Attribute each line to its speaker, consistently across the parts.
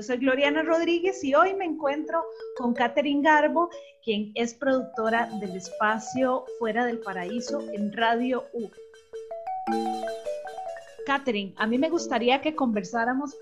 Speaker 1: Yo soy Gloriana Rodríguez y hoy me encuentro con Catherine Garbo, quien es productora del espacio Fuera del Paraíso en Radio U. Catherine, a mí me gustaría que conversáramos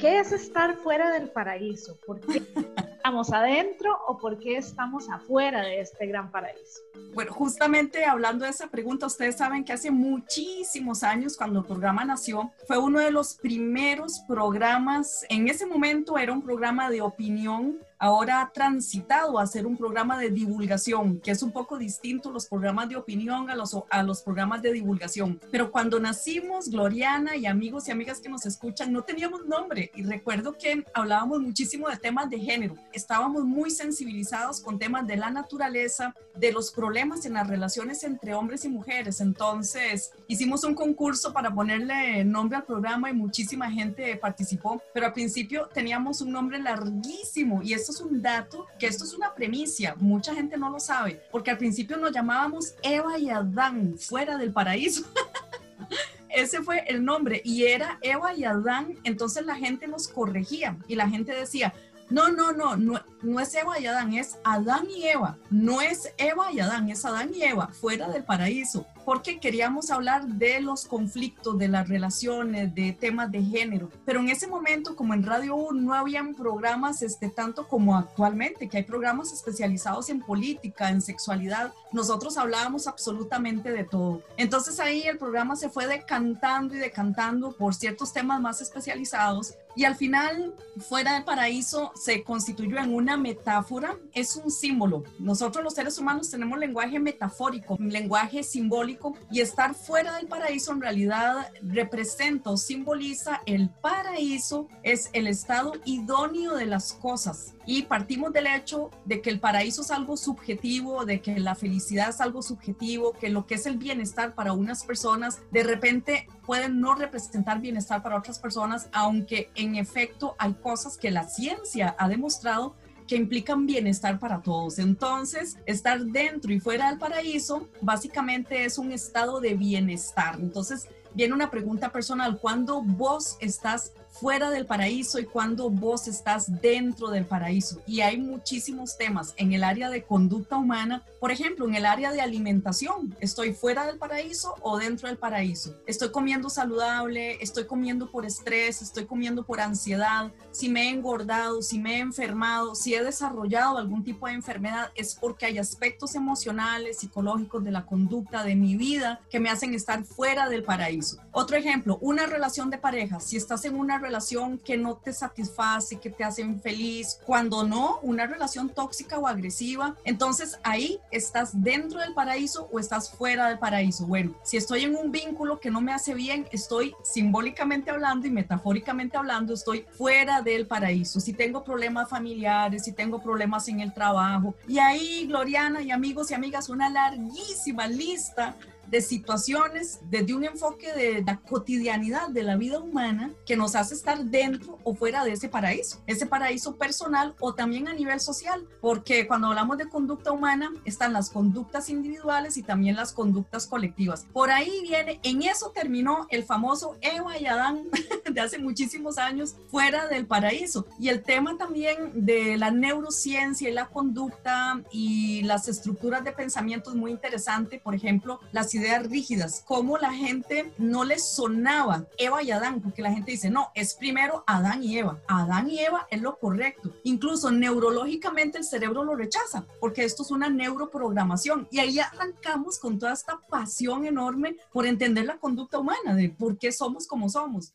Speaker 1: qué es estar fuera del paraíso, por qué estamos adentro o por qué estamos afuera de este gran paraíso.
Speaker 2: Bueno, justamente hablando de esa pregunta, ustedes saben que hace muchísimos años, cuando el programa nació, fue uno de los primeros programas, en ese momento era un programa de opinión ahora ha transitado a ser un programa de divulgación, que es un poco distinto los programas de opinión a los, a los programas de divulgación. Pero cuando nacimos, Gloriana y amigos y amigas que nos escuchan, no teníamos nombre. Y recuerdo que hablábamos muchísimo de temas de género. Estábamos muy sensibilizados con temas de la naturaleza, de los problemas en las relaciones entre hombres y mujeres. Entonces, hicimos un concurso para ponerle nombre al programa y muchísima gente participó. Pero al principio teníamos un nombre larguísimo y eso es un dato, que esto es una premisa, mucha gente no lo sabe, porque al principio nos llamábamos Eva y Adán, fuera del paraíso. Ese fue el nombre y era Eva y Adán, entonces la gente nos corregía y la gente decía, no, no, no, no, no es Eva y Adán, es Adán y Eva. No es Eva y Adán, es Adán y Eva, fuera del paraíso. Porque queríamos hablar de los conflictos, de las relaciones, de temas de género. Pero en ese momento, como en Radio 1 no habían programas este, tanto como actualmente, que hay programas especializados en política, en sexualidad, nosotros hablábamos absolutamente de todo. Entonces ahí el programa se fue decantando y decantando por ciertos temas más especializados y al final, fuera del paraíso se constituyó en una metáfora, es un símbolo. Nosotros los seres humanos tenemos lenguaje metafórico, lenguaje simbólico, y estar fuera del paraíso en realidad representa o simboliza el paraíso, es el estado idóneo de las cosas. Y partimos del hecho de que el paraíso es algo subjetivo, de que la felicidad es algo subjetivo, que lo que es el bienestar para unas personas de repente pueden no representar bienestar para otras personas, aunque en efecto hay cosas que la ciencia ha demostrado que implican bienestar para todos. Entonces, estar dentro y fuera del paraíso básicamente es un estado de bienestar. Entonces, viene una pregunta personal, ¿cuándo vos estás fuera del paraíso y cuando vos estás dentro del paraíso. Y hay muchísimos temas en el área de conducta humana, por ejemplo, en el área de alimentación. ¿Estoy fuera del paraíso o dentro del paraíso? ¿Estoy comiendo saludable? ¿Estoy comiendo por estrés? ¿Estoy comiendo por ansiedad? Si me he engordado, si me he enfermado, si he desarrollado algún tipo de enfermedad, es porque hay aspectos emocionales, psicológicos de la conducta de mi vida que me hacen estar fuera del paraíso. Otro ejemplo, una relación de pareja. Si estás en una relación que no te satisface, que te hace infeliz, cuando no, una relación tóxica o agresiva, entonces ahí estás dentro del paraíso o estás fuera del paraíso. Bueno, si estoy en un vínculo que no me hace bien, estoy simbólicamente hablando y metafóricamente hablando, estoy fuera del paraíso. Si tengo problemas familiares, si tengo problemas en el trabajo, y ahí, Gloriana y amigos y amigas, una larguísima lista de situaciones desde un enfoque de la cotidianidad de la vida humana que nos hace estar dentro o fuera de ese paraíso, ese paraíso personal o también a nivel social, porque cuando hablamos de conducta humana están las conductas individuales y también las conductas colectivas. Por ahí viene, en eso terminó el famoso Eva y Adán de hace muchísimos años fuera del paraíso. Y el tema también de la neurociencia y la conducta y las estructuras de pensamiento es muy interesante. Por ejemplo, las ideas rígidas, cómo la gente no les sonaba Eva y Adán, porque la gente dice, no, es primero Adán y Eva. Adán y Eva es lo correcto. Incluso neurológicamente el cerebro lo rechaza, porque esto es una neuroprogramación. Y ahí arrancamos con toda esta pasión enorme por entender la conducta humana, de por qué somos como somos.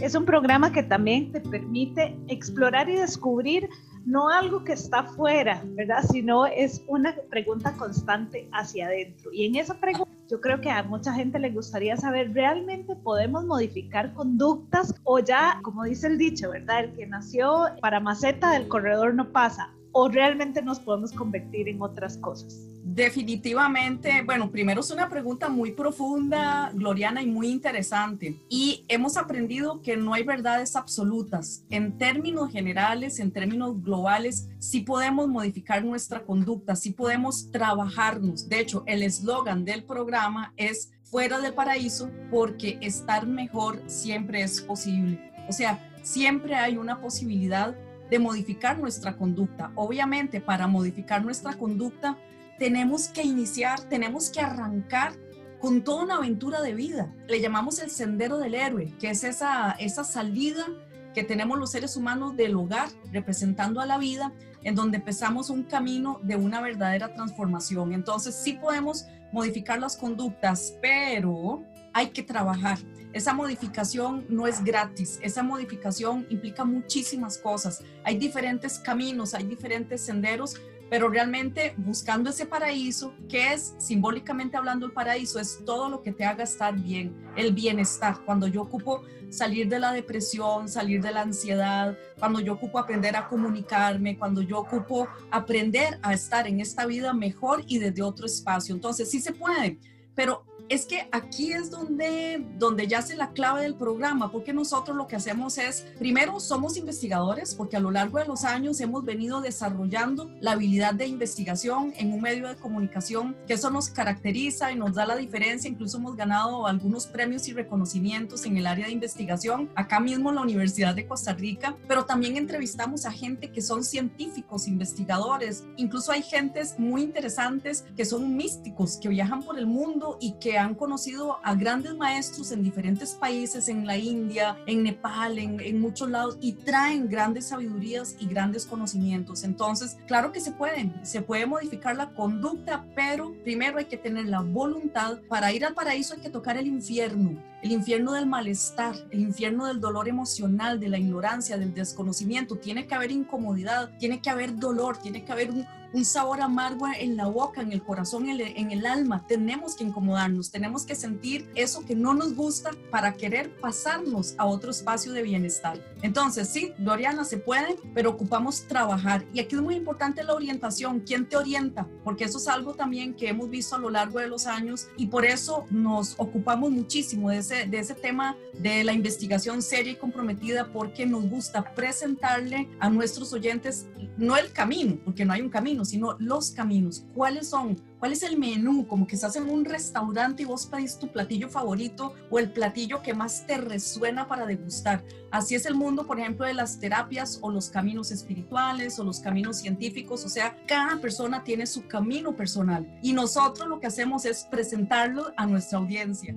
Speaker 1: Es un programa que también te permite explorar y descubrir no algo que está fuera, ¿verdad? Sino es una pregunta constante hacia adentro. Y en esa pregunta yo creo que a mucha gente le gustaría saber, ¿realmente podemos modificar conductas o ya, como dice el dicho, ¿verdad? El que nació para maceta del corredor no pasa o realmente nos podemos convertir en otras cosas?
Speaker 2: Definitivamente, bueno, primero es una pregunta muy profunda, Gloriana, y muy interesante. Y hemos aprendido que no hay verdades absolutas. En términos generales, en términos globales, sí podemos modificar nuestra conducta, sí podemos trabajarnos. De hecho, el eslogan del programa es fuera del paraíso porque estar mejor siempre es posible. O sea, siempre hay una posibilidad de modificar nuestra conducta. Obviamente, para modificar nuestra conducta, tenemos que iniciar, tenemos que arrancar con toda una aventura de vida. Le llamamos el sendero del héroe, que es esa, esa salida que tenemos los seres humanos del hogar, representando a la vida, en donde empezamos un camino de una verdadera transformación. Entonces sí podemos modificar las conductas, pero hay que trabajar. Esa modificación no es gratis, esa modificación implica muchísimas cosas. Hay diferentes caminos, hay diferentes senderos, pero realmente buscando ese paraíso, que es simbólicamente hablando el paraíso, es todo lo que te haga estar bien, el bienestar. Cuando yo ocupo salir de la depresión, salir de la ansiedad, cuando yo ocupo aprender a comunicarme, cuando yo ocupo aprender a estar en esta vida mejor y desde otro espacio. Entonces sí se puede, pero es que aquí es donde, donde yace la clave del programa, porque nosotros lo que hacemos es, primero, somos investigadores, porque a lo largo de los años hemos venido desarrollando la habilidad de investigación en un medio de comunicación, que eso nos caracteriza y nos da la diferencia. Incluso hemos ganado algunos premios y reconocimientos en el área de investigación, acá mismo en la Universidad de Costa Rica, pero también entrevistamos a gente que son científicos, investigadores, incluso hay gentes muy interesantes que son místicos, que viajan por el mundo y que han conocido a grandes maestros en diferentes países, en la India, en Nepal, en, muchos lados, y traen grandes sabidurías y grandes conocimientos. Entonces, claro que se pueden, se puede modificar la conducta, pero primero hay que tener la voluntad. Para ir al paraíso hay que tocar el infierno, el infierno del malestar, el infierno del dolor emocional, de la ignorancia, del desconocimiento. Tiene que haber incomodidad, tiene que haber dolor, tiene que haber un, un sabor amargo en la boca, en el corazón, en el, alma. Tenemos que incomodarnos, tenemos que sentir eso que no nos gusta para querer pasarnos a otro espacio de bienestar. Entonces, sí, Doriana, se puede, pero ocupamos trabajar. Y aquí es muy importante la orientación. ¿Quién te orienta? Porque eso es algo también que hemos visto a lo largo de los años y por eso nos ocupamos muchísimo de ese, de ese tema de la investigación seria y comprometida porque nos gusta presentarle a nuestros oyentes no el camino, porque no hay un camino, sino los caminos. ¿Cuáles son? ¿Cuál es el menú? Como que estás en un restaurante y vos pedís tu platillo favorito o el platillo que más te resuena para degustar. Así es el mundo, por ejemplo, de las terapias o los caminos espirituales o los caminos científicos. O sea, cada persona tiene su camino personal y nosotros lo que hacemos es presentarlo a nuestra audiencia.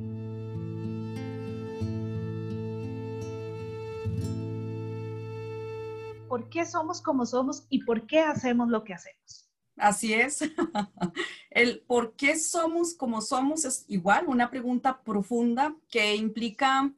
Speaker 1: Por qué somos como somos y por qué hacemos lo que hacemos.
Speaker 2: Así es. El por qué somos como somos es igual una pregunta profunda que implica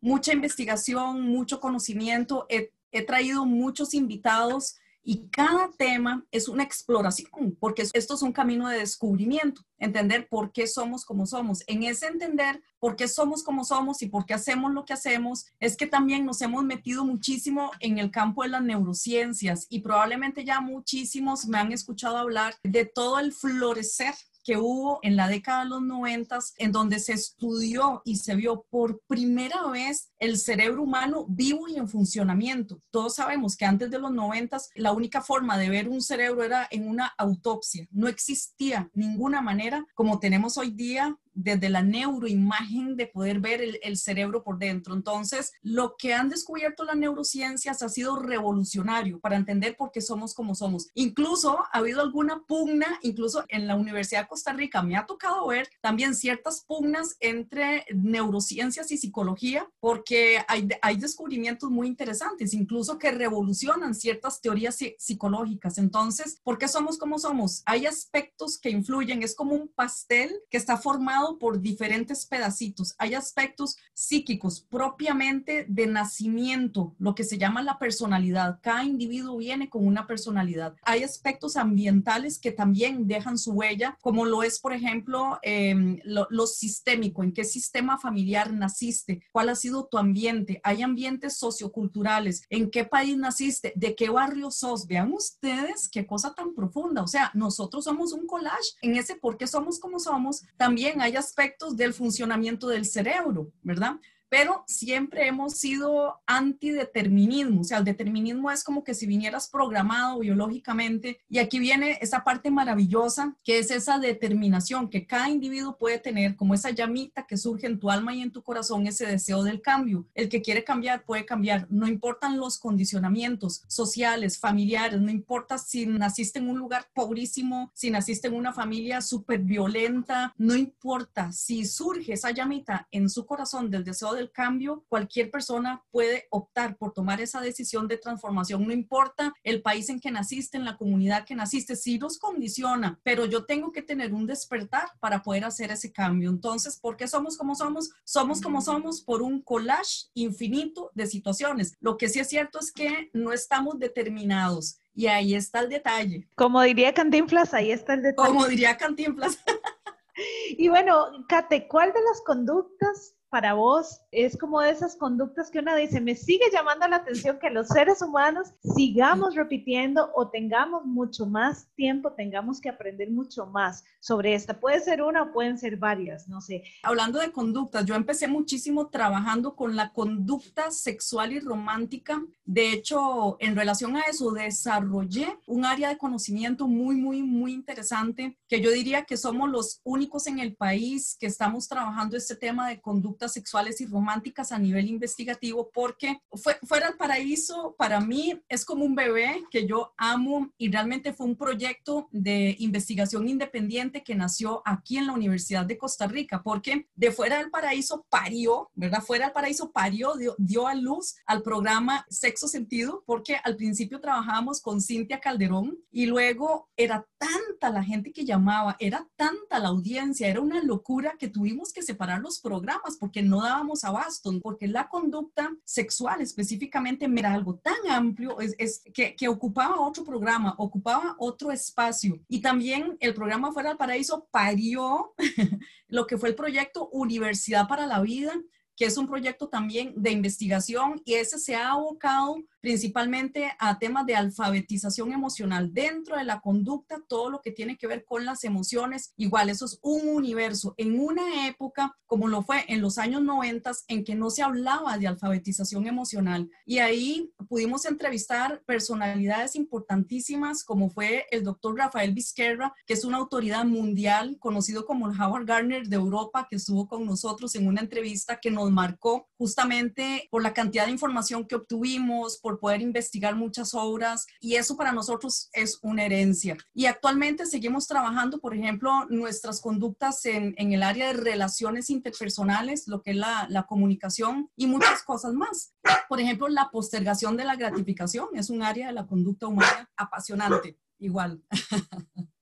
Speaker 2: mucha investigación, mucho conocimiento. He, he traído muchos invitados y cada tema es una exploración, porque esto es un camino de descubrimiento, entender por qué somos como somos. En ese entender por qué somos como somos y por qué hacemos lo que hacemos, es que también nos hemos metido muchísimo en el campo de las neurociencias y probablemente ya muchísimos me han escuchado hablar de todo el florecer que hubo en la década de los noventas, en donde se estudió y se vio por primera vez el cerebro humano vivo y en funcionamiento. Todos sabemos que antes de los noventas la única forma de ver un cerebro era en una autopsia. No existía ninguna manera como tenemos hoy día desde la neuroimagen de poder ver el, cerebro por dentro. Entonces, lo que han descubierto las neurociencias ha sido revolucionario para entender por qué somos como somos. Incluso ha habido alguna pugna, incluso en la Universidad de Costa Rica me ha tocado ver también ciertas pugnas entre neurociencias y psicología, porque hay, hay descubrimientos muy interesantes, incluso que revolucionan ciertas teorías psicológicas. Entonces, ¿por qué somos como somos? Hay aspectos que influyen, es como un pastel que está formado por diferentes pedacitos. Hay aspectos psíquicos propiamente de nacimiento, lo que se llama la personalidad. Cada individuo viene con una personalidad. Hay aspectos ambientales que también dejan su huella, como lo es, por ejemplo, em, lo, sistémico, en qué sistema familiar naciste, cuál ha sido tu ambiente. Hay ambientes socioculturales, en qué país naciste, de qué barrio sos. Vean ustedes qué cosa tan profunda. O sea, nosotros somos un collage en ese por qué somos como somos. También hay aspectos del funcionamiento del cerebro, ¿verdad? Pero siempre hemos sido antideterminismo, o sea, el determinismo es como que si vinieras programado biológicamente, y aquí viene esa parte maravillosa, que es esa determinación que cada individuo puede tener, como esa llamita que surge en tu alma y en tu corazón, ese deseo del cambio. El que quiere cambiar puede cambiar, no importan los condicionamientos sociales, familiares, no importa si naciste en un lugar pobrísimo, si naciste en una familia súper violenta, no importa, si surge esa llamita en su corazón del deseo del cambio, cualquier persona puede optar por tomar esa decisión de transformación, no importa el país en que naciste, en la comunidad que naciste, sí los condiciona, pero yo tengo que tener un despertar para poder hacer ese cambio. Entonces, ¿por qué somos como somos? Somos como somos por un collage infinito de situaciones. Lo que sí es cierto es que no estamos determinados. Y ahí está el detalle.
Speaker 1: Como diría Cantinflas, ahí está el detalle.
Speaker 2: Como diría Cantinflas.
Speaker 1: y bueno, Kate, ¿cuál de las conductas para vos es como de esas conductas que uno dice, me sigue llamando la atención que los seres humanos sigamos repitiendo o tengamos mucho más tiempo, tengamos que aprender mucho más sobre esta. Puede ser una o pueden ser varias, no sé.
Speaker 2: Hablando de conductas, yo empecé muchísimo trabajando con la conducta sexual y romántica. De hecho, en relación a eso, desarrollé un área de conocimiento muy, muy, muy interesante que yo diría que somos los únicos en el país que estamos trabajando este tema de conducta sexuales y románticas a nivel investigativo porque fue, Fuera el Paraíso para mí es como un bebé que yo amo y realmente fue un proyecto de investigación independiente que nació aquí en la Universidad de Costa Rica porque de Fuera del Paraíso parió, ¿verdad? Fuera del Paraíso parió, dio, dio a luz al programa Sexo Sentido porque al principio trabajábamos con Cintia Calderón y luego era tanta la gente que llamaba, era tanta la audiencia, era una locura que tuvimos que separar los programas porque que no dábamos abasto, porque la conducta sexual específicamente era algo tan amplio es, que, que, ocupaba otro programa, ocupaba otro espacio. Y también el programa Fuera del Paraíso parió lo que fue el proyecto Universidad para la Vida, que es un proyecto también de investigación y ese se ha abocado principalmente a temas de alfabetización emocional dentro de la conducta, todo lo que tiene que ver con las emociones. Igual, eso es un universo. En una época, como lo fue en los años 90, en que no se hablaba de alfabetización emocional. Y ahí pudimos entrevistar personalidades importantísimas, como fue el doctor Rafael Vizquerra, que es una autoridad mundial, conocido como el Howard Gardner de Europa, que estuvo con nosotros en una entrevista que nos marcó justamente por la cantidad de información que obtuvimos, por poder investigar muchas obras y eso para nosotros es una herencia. Y actualmente seguimos trabajando, por ejemplo, nuestras conductas en, en el área de relaciones interpersonales, lo que es la, la comunicación y muchas cosas más. Por ejemplo, la postergación de la gratificación es un área de la conducta humana apasionante, igual.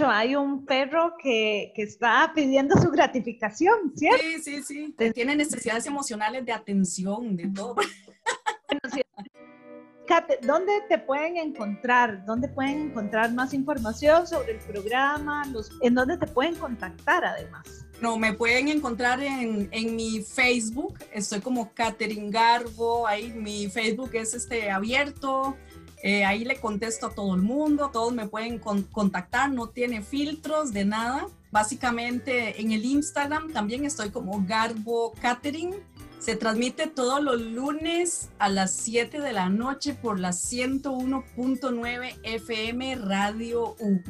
Speaker 1: hay un perro que, que, está pidiendo su gratificación, ¿cierto?
Speaker 2: Sí, sí, sí. Tiene necesidades emocionales de atención, de todo.
Speaker 1: ¿Dónde te pueden encontrar? ¿Dónde pueden encontrar más información sobre el programa? ¿En dónde te pueden contactar además?
Speaker 2: No, me pueden encontrar en, en mi Facebook. Estoy como Catherine Garbo. Ahí mi Facebook es este abierto. Eh, ahí le contesto a todo el mundo. Todos me pueden contactar. No tiene filtros de nada. Básicamente en el Instagram también estoy como Garbo Catherine se transmite todos los lunes a las 7 de la noche por la 101.9 FM Radio U.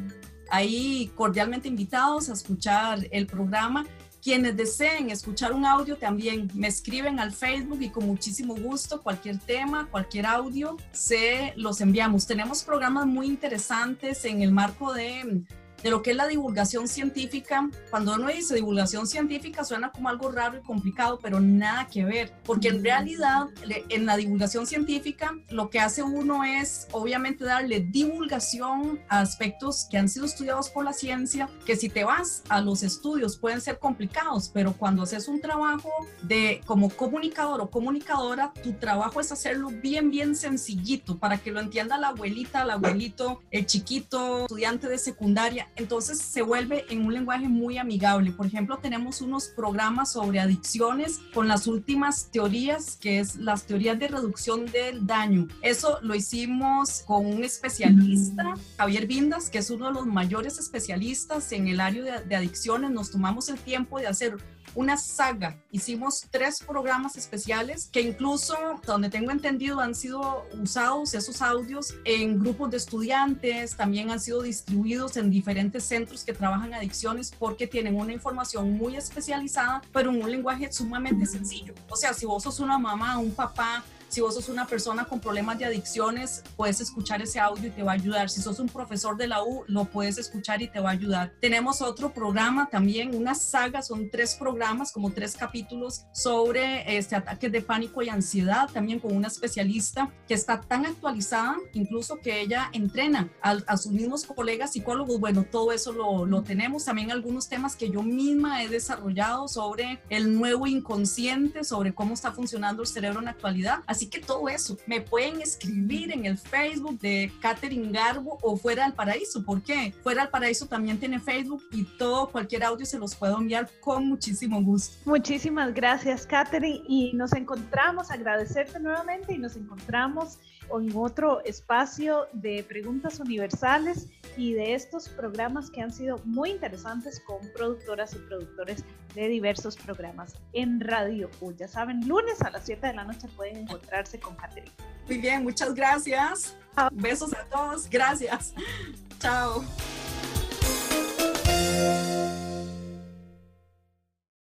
Speaker 2: Ahí cordialmente invitados a escuchar el programa. Quienes deseen escuchar un audio también me escriben al Facebook y con muchísimo gusto cualquier tema, cualquier audio, se los enviamos. Tenemos programas muy interesantes en el marco de de lo que es la divulgación científica. Cuando uno dice divulgación científica suena como algo raro y complicado, pero nada que ver, porque en realidad en la divulgación científica lo que hace uno es obviamente darle divulgación a aspectos que han sido estudiados por la ciencia, que si te vas a los estudios pueden ser complicados, pero cuando haces un trabajo de como comunicador o comunicadora, tu trabajo es hacerlo bien, bien sencillito para que lo entienda la abuelita, el abuelito, el chiquito, estudiante de secundaria entonces se vuelve en un lenguaje muy amigable. Por ejemplo, tenemos unos programas sobre adicciones con las últimas teorías, que es las teorías de reducción del daño. Eso lo hicimos con un especialista, Javier Vindas, que es uno de los mayores especialistas en el área de, de adicciones. Nos tomamos el tiempo de hacer una saga. Hicimos tres programas especiales que incluso, donde tengo entendido, han sido usados esos audios en grupos de estudiantes, también han sido distribuidos en diferentes centros que trabajan adicciones porque tienen una información muy especializada, pero en un lenguaje sumamente sencillo. O sea, si vos sos una mamá, un papá, si vos sos una persona con problemas de adicciones, puedes escuchar ese audio y te va a ayudar. Si sos un profesor de la U, lo puedes escuchar y te va a ayudar. Tenemos otro programa también, una saga, son tres programas, como tres capítulos sobre este ataques de pánico y ansiedad, también con una especialista que está tan actualizada, incluso que ella entrena a, a sus mismos colegas psicólogos. Bueno, todo eso lo, lo tenemos. También algunos temas que yo misma he desarrollado sobre el nuevo inconsciente, sobre cómo está funcionando el cerebro en la actualidad. Así Así que todo eso me pueden escribir en el Facebook de Catherine Garbo o Fuera del Paraíso. ¿Por qué? Fuera del Paraíso también tiene Facebook y todo, cualquier audio se los puedo enviar con muchísimo gusto.
Speaker 1: Muchísimas gracias, Catherine. Y nos encontramos, agradecerte nuevamente y nos encontramos en otro espacio de preguntas universales y de estos programas que han sido muy interesantes con productoras y productores de diversos programas en Radio U. Ya saben, lunes a las 7 de la noche pueden encontrarse con Caterina.
Speaker 2: Muy bien, muchas gracias. Besos a todos. Gracias. Chao.